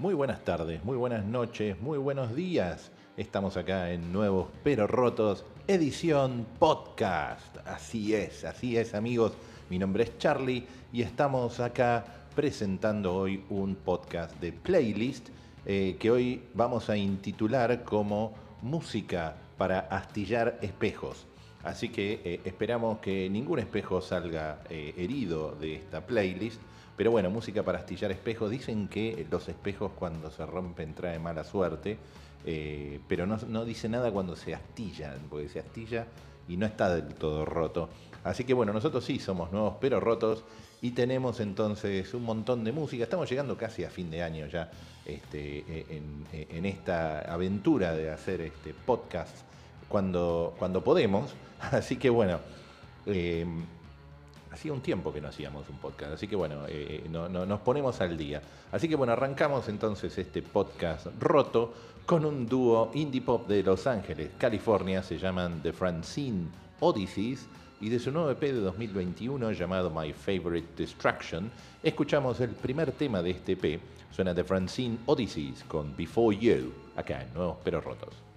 Muy buenas tardes, muy buenas noches, muy buenos días. Estamos acá en Nuevos Pero Rotos, edición podcast. Así es, así es amigos. Mi nombre es Charlie y estamos acá presentando hoy un podcast de playlist eh, que hoy vamos a intitular como Música para astillar espejos. Así que eh, esperamos que ningún espejo salga eh, herido de esta playlist pero bueno, música para astillar espejos. Dicen que los espejos cuando se rompen trae mala suerte, eh, pero no, dice nada cuando se astillan, porque se astilla y no está del todo roto. Así que bueno, nosotros sí somos nuevos pero rotos y tenemos entonces un montón de música. Estamos llegando casi a fin de año ya este, en, esta aventura de hacer este podcast cuando, cuando podemos. Así que bueno. Eh, hacía un tiempo que no hacíamos un podcast, así que bueno, eh, eh, no, nos ponemos al día. Así que bueno, arrancamos entonces este podcast roto con un dúo indie pop de Los Ángeles, California, se llaman The Francine Odysseys, y de su nuevo EP de 2021 llamado My Favorite Distraction, escuchamos el primer tema de este EP, suena The Francine Odysseys con Before You, acá en Nuevos Pero Rotos.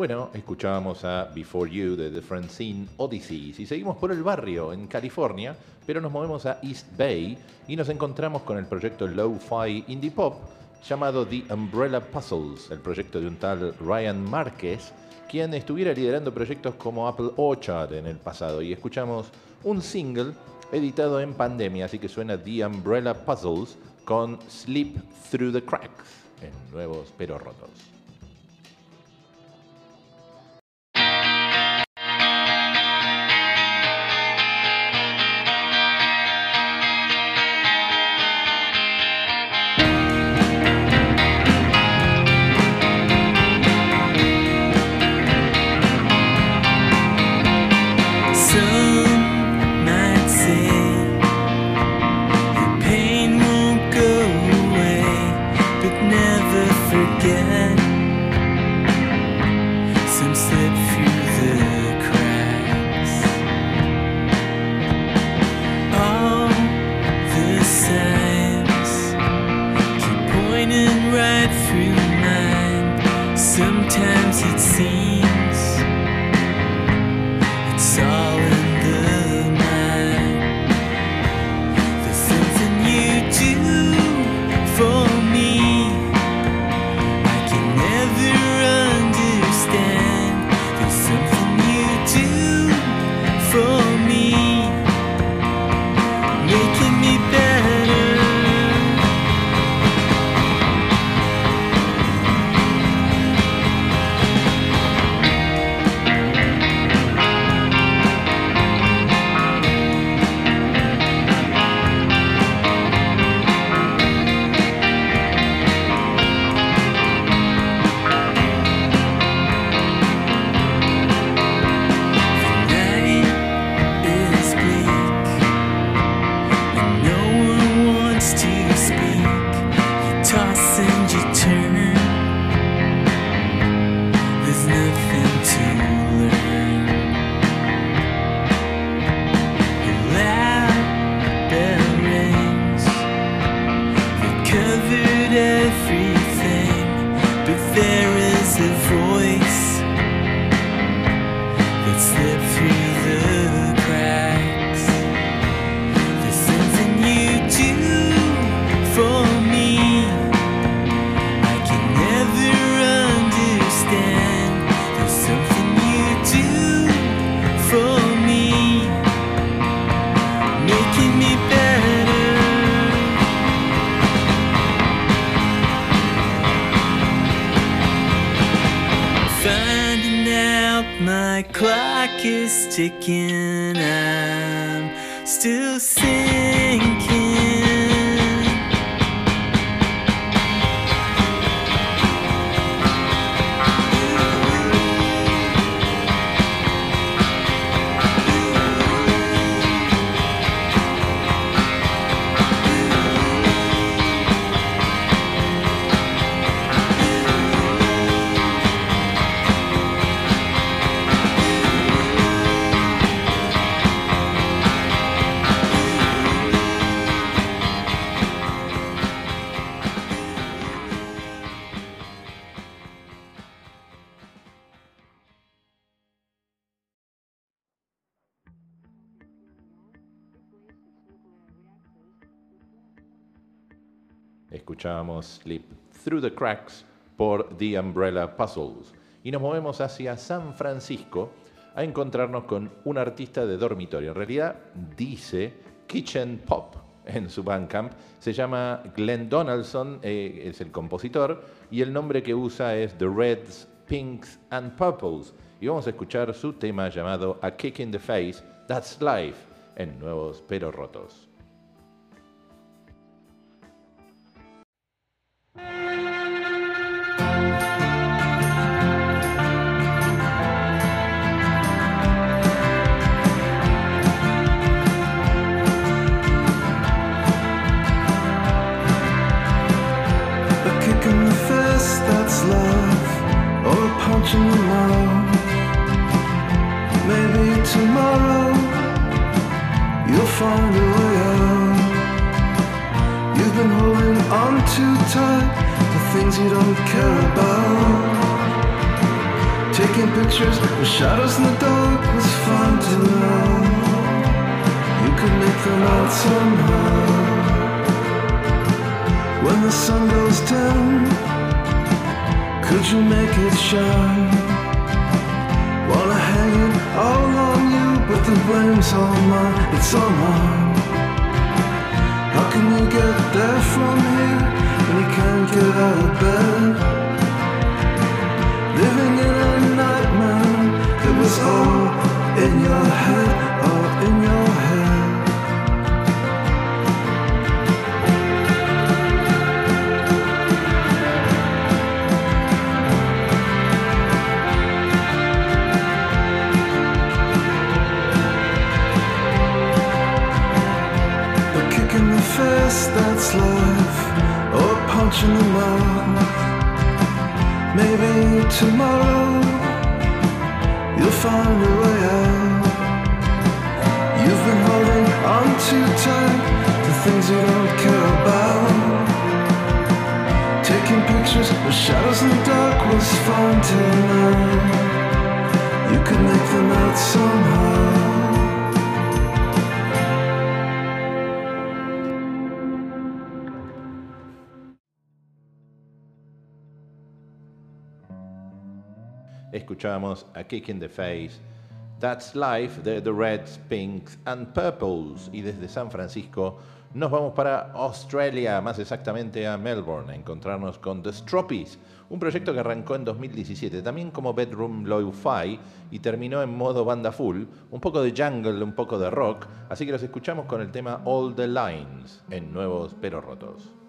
Bueno, escuchábamos a Before You de The Francine Odyssey y seguimos por el barrio en California, pero nos movemos a East Bay y nos encontramos con el proyecto Lo-Fi Indie Pop llamado The Umbrella Puzzles, el proyecto de un tal Ryan Márquez, quien estuviera liderando proyectos como Apple Orchard en el pasado. Y escuchamos un single editado en pandemia, así que suena The Umbrella Puzzles con Sleep Through the Cracks en Nuevos Pero Rotos. Escuchábamos Sleep Through the Cracks por The Umbrella Puzzles. Y nos movemos hacia San Francisco a encontrarnos con un artista de dormitorio. En realidad dice Kitchen Pop en su Bandcamp. Se llama Glenn Donaldson, eh, es el compositor, y el nombre que usa es The Reds, Pinks and Purples. Y vamos a escuchar su tema llamado A Kick in the Face, That's Life, en Nuevos Pero Rotos. Find a way out. You've been holding on too tight to things you don't care about. Taking pictures with shadows in the dark was fun to know. You could make them out somehow. When the sun goes down, could you make it shine? Wanna hang it all on you, but the blame's all mine, it's all mine. How can you get there from here when you can't get out of bed? Living in a nightmare, it was all in your head, in the mouth. Maybe tomorrow you'll find a way out. You've been holding on too tight to things you don't care about. Taking pictures of shadows in the dark was fun to know. You could make them out somehow. Escuchábamos a Kick in the Face, That's Life The Reds, Pinks and Purples. Y desde San Francisco nos vamos para Australia, más exactamente a Melbourne, a encontrarnos con The Stroppies, un proyecto que arrancó en 2017, también como Bedroom Lo-Fi y terminó en modo banda full, un poco de jungle, un poco de rock, así que los escuchamos con el tema All the Lines en Nuevos Pero Rotos.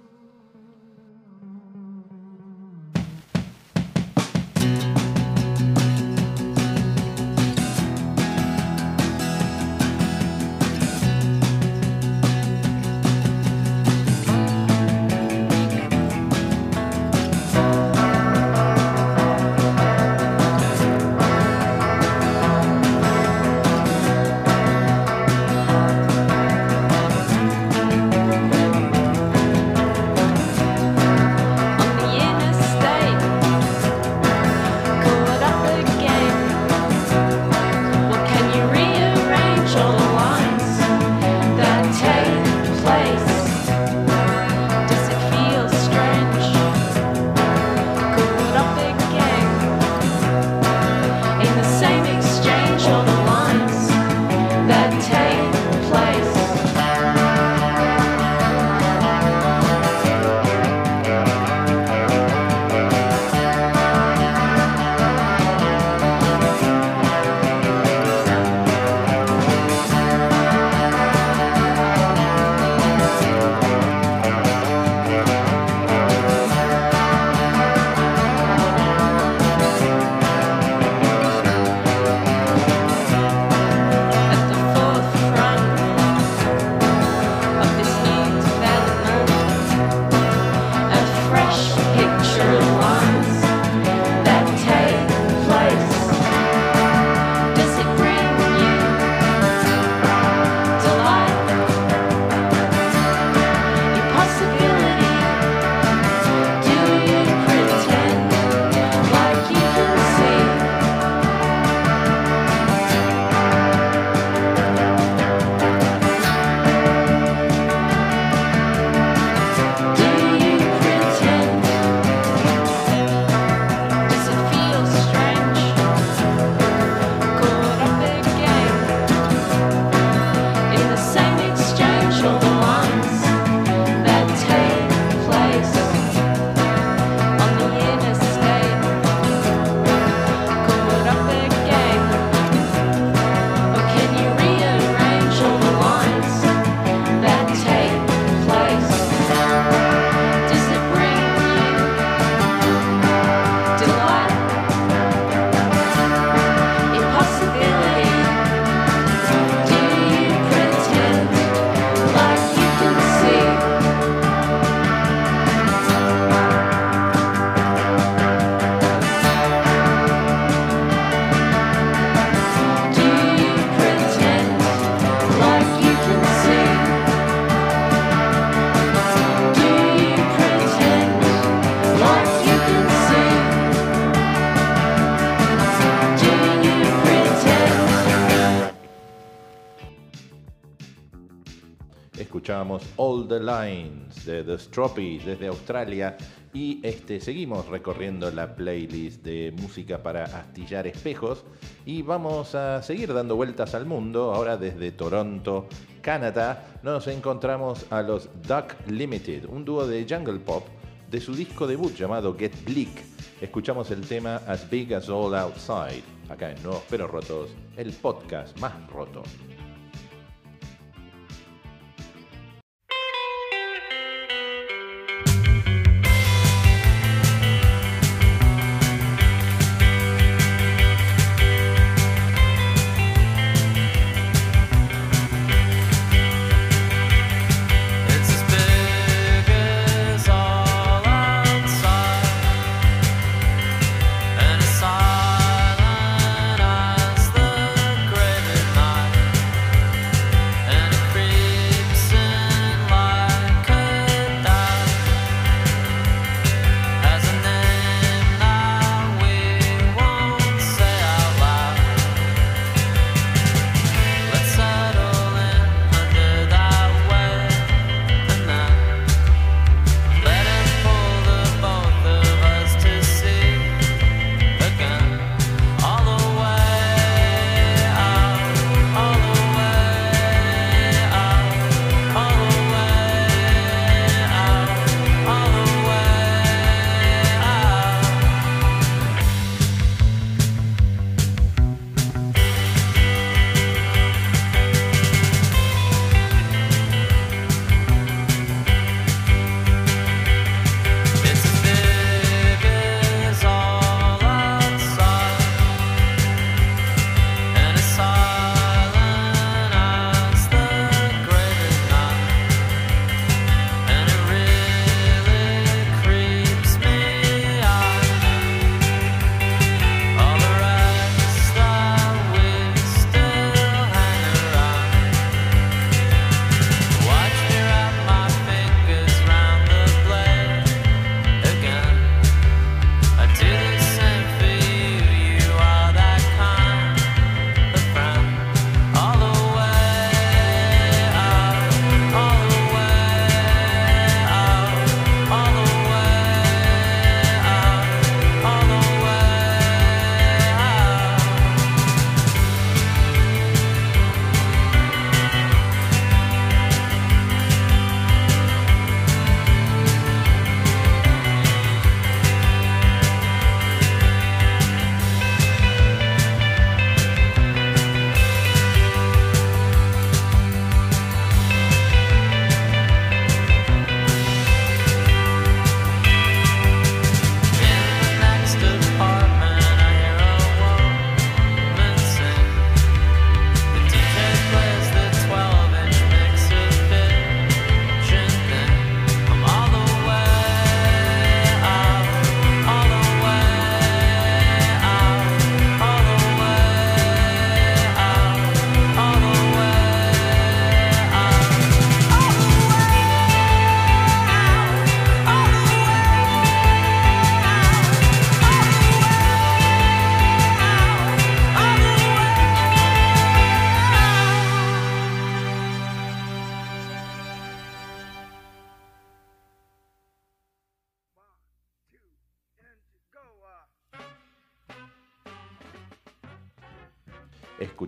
The Stroppies desde Australia y este, seguimos recorriendo la playlist de música para astillar espejos y vamos a seguir dando vueltas al mundo. Ahora desde Toronto, Canadá, nos encontramos a los Duck Limited, un dúo de jungle pop de su disco debut llamado Get Bleak. Escuchamos el tema As Big as All Outside, acá en Nuevos Pero Rotos, el podcast más roto.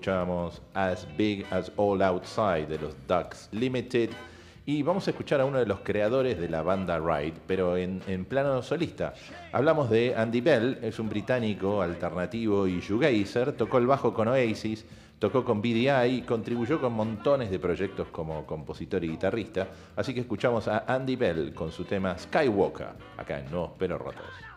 Escuchábamos As Big as All Outside de los Ducks Limited. Y vamos a escuchar a uno de los creadores de la banda Ride, pero en, en plano solista. Hablamos de Andy Bell, es un británico alternativo y shoegazer, tocó el bajo con Oasis, tocó con BDI y contribuyó con montones de proyectos como compositor y guitarrista. Así que escuchamos a Andy Bell con su tema Skywalker, acá en Nuevos Pero Rotos.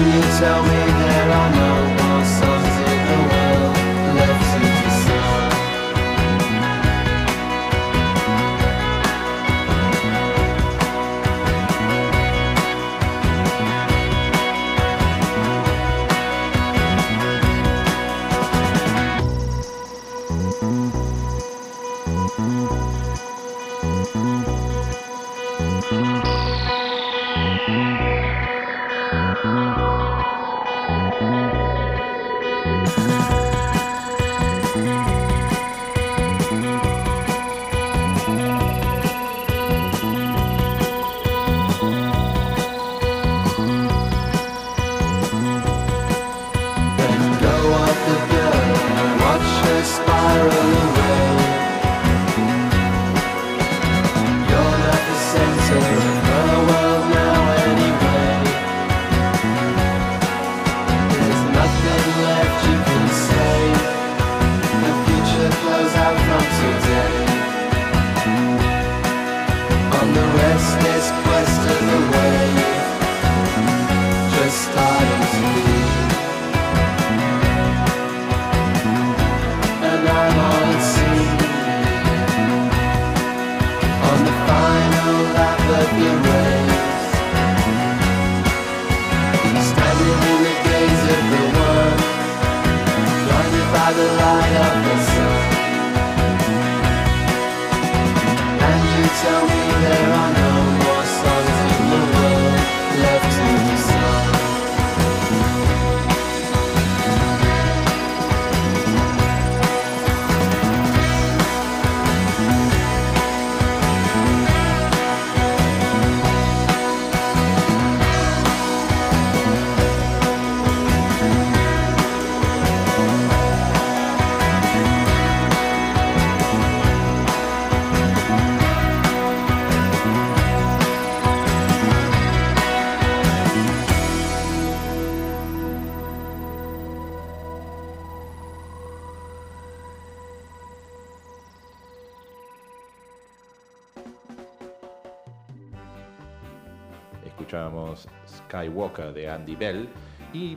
you tell me that I know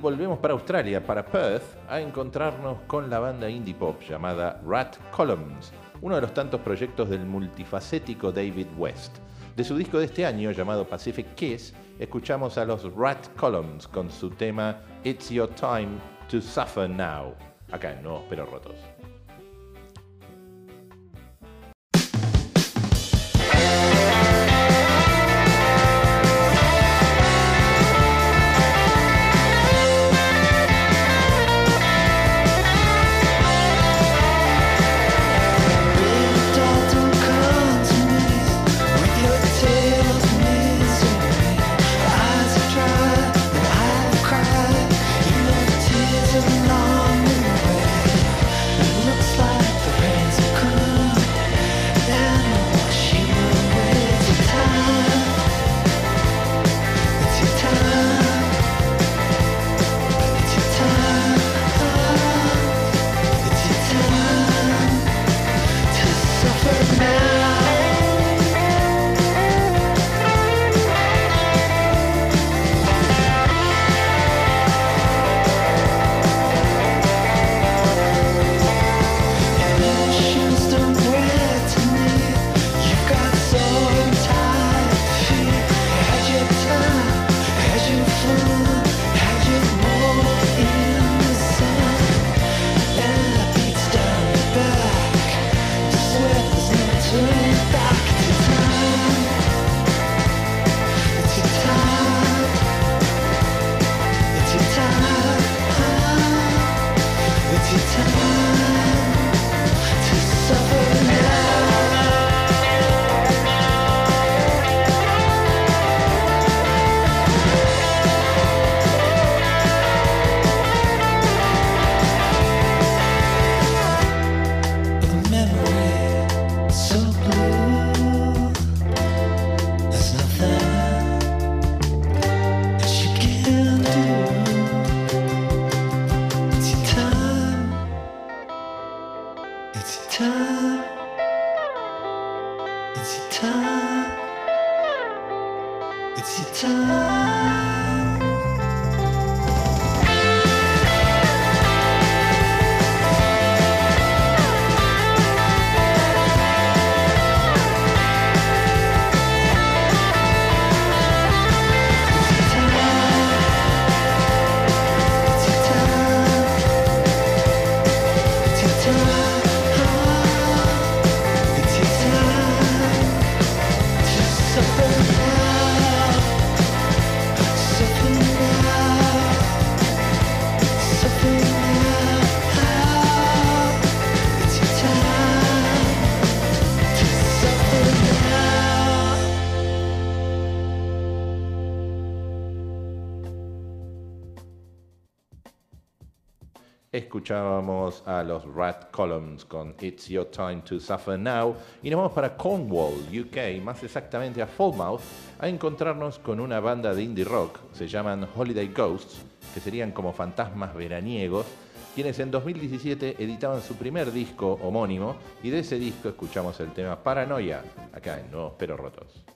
volvemos para Australia, para Perth, a encontrarnos con la banda indie pop llamada Rat Columns, uno de los tantos proyectos del multifacético David West. De su disco de este año llamado Pacific Kiss, escuchamos a los Rat Columns con su tema It's Your Time to Suffer Now, acá en Nuevos Pero Rotos. Escuchábamos a los Rat Columns con It's Your Time to Suffer Now y nos vamos para Cornwall, UK, más exactamente a Falmouth, a encontrarnos con una banda de indie rock, se llaman Holiday Ghosts, que serían como fantasmas veraniegos, quienes en 2017 editaban su primer disco homónimo y de ese disco escuchamos el tema Paranoia, acá en Nuevos Pero Rotos.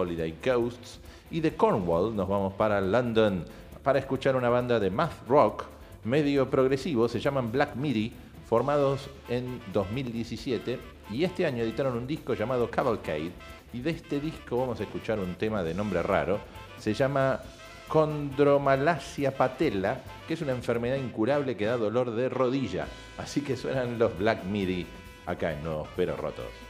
Holiday Ghosts y de Cornwall nos vamos para London para escuchar una banda de math rock medio progresivo, se llaman Black Midi, formados en 2017 y este año editaron un disco llamado Cavalcade y de este disco vamos a escuchar un tema de nombre raro, se llama Condromalacia patella, que es una enfermedad incurable que da dolor de rodilla, así que suenan los Black Midi acá en Nuevos Pero Rotos.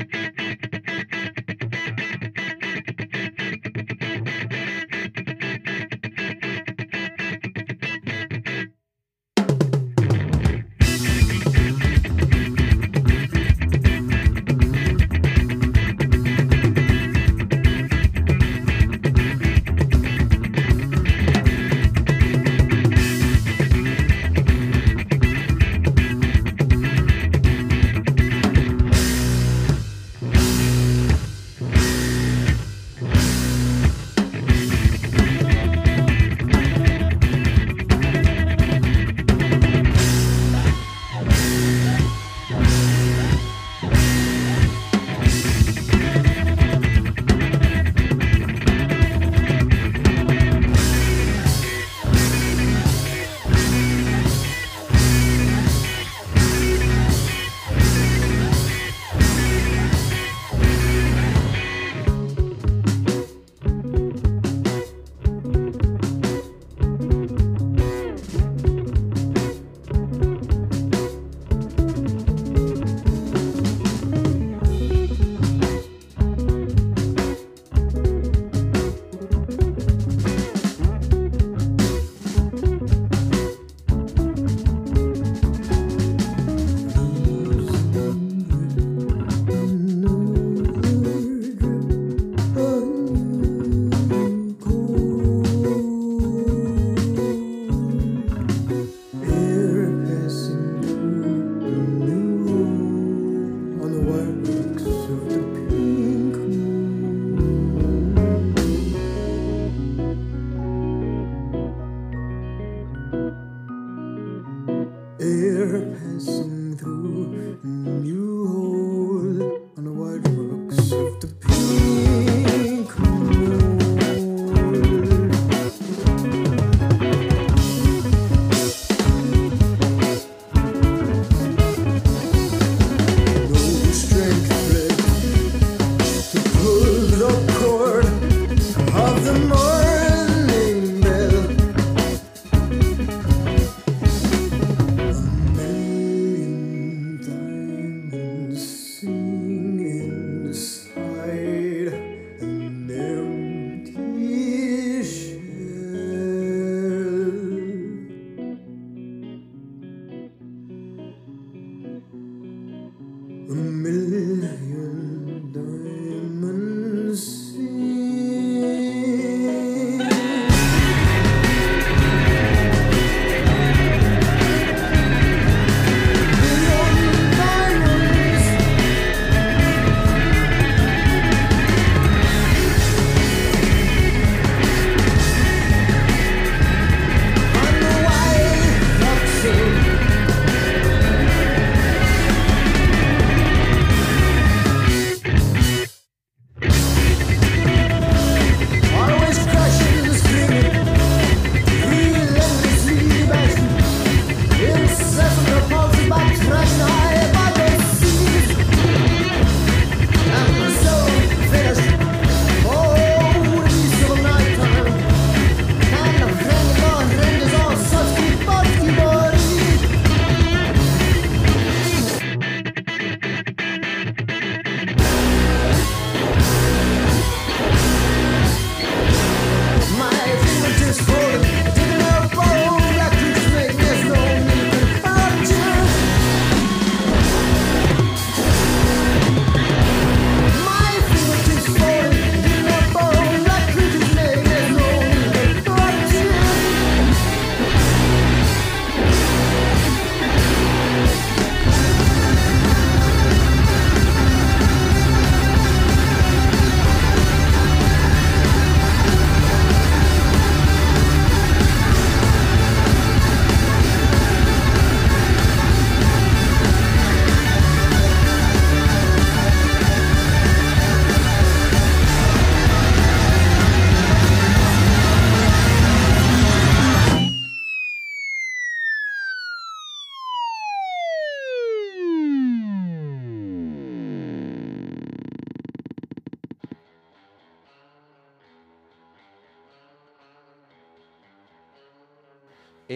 air has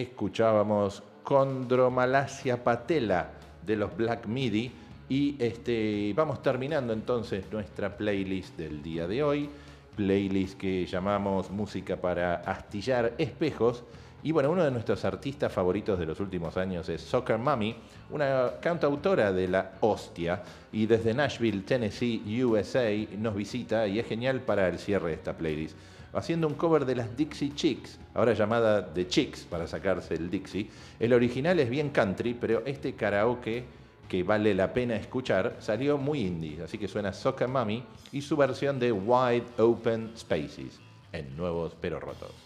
escuchábamos Condromalacia patela de los Black Midi y este, vamos terminando entonces nuestra playlist del día de hoy, playlist que llamamos Música para astillar espejos. Y bueno, uno de nuestros artistas favoritos de los últimos años es Soccer Mommy, una cantautora de la hostia y desde Nashville, Tennessee, USA nos visita y es genial para el cierre de esta playlist haciendo un cover de las Dixie Chicks, ahora llamada The Chicks para sacarse el Dixie. El original es bien country, pero este karaoke que vale la pena escuchar salió muy indie, así que suena Soccer Mommy y su versión de Wide Open Spaces en Nuevos Pero Rotos.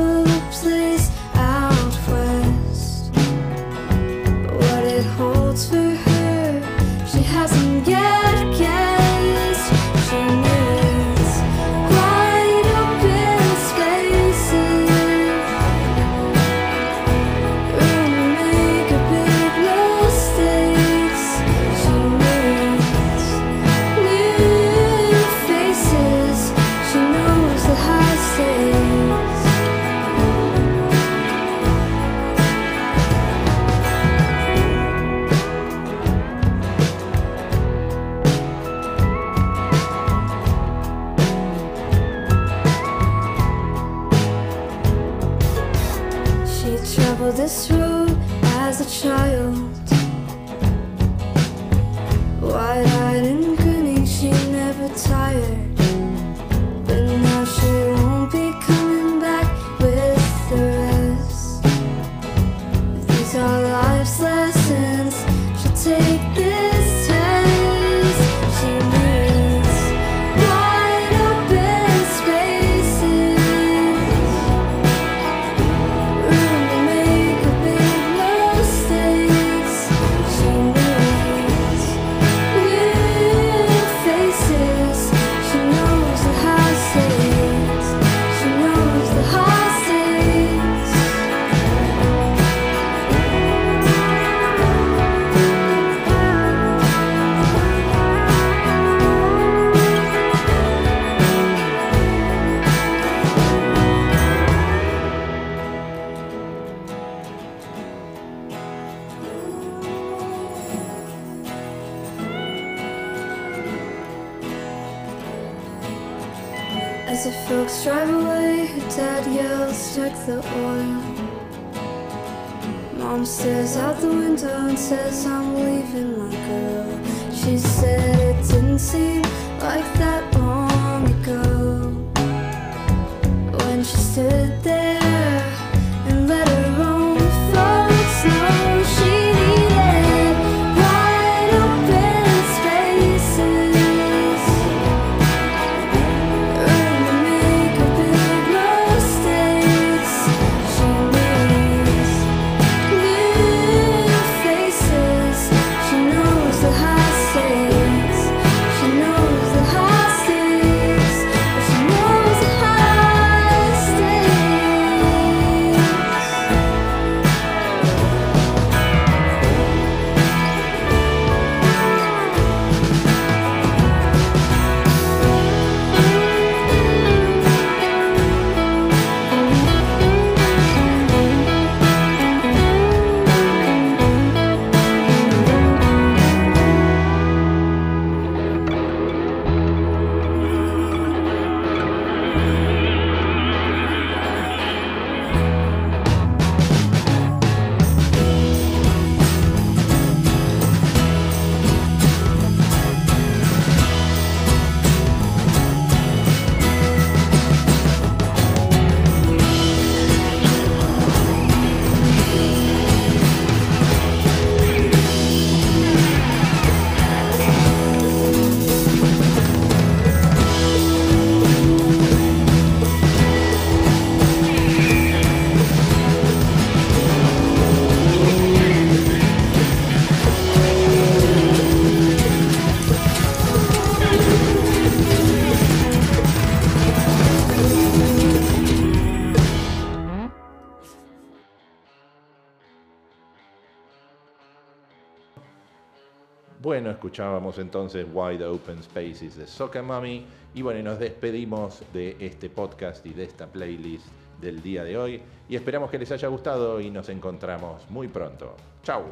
Bueno, escuchábamos entonces Wide Open Spaces de Soccer Mommy. Y bueno, nos despedimos de este podcast y de esta playlist del día de hoy. Y esperamos que les haya gustado y nos encontramos muy pronto. Chau.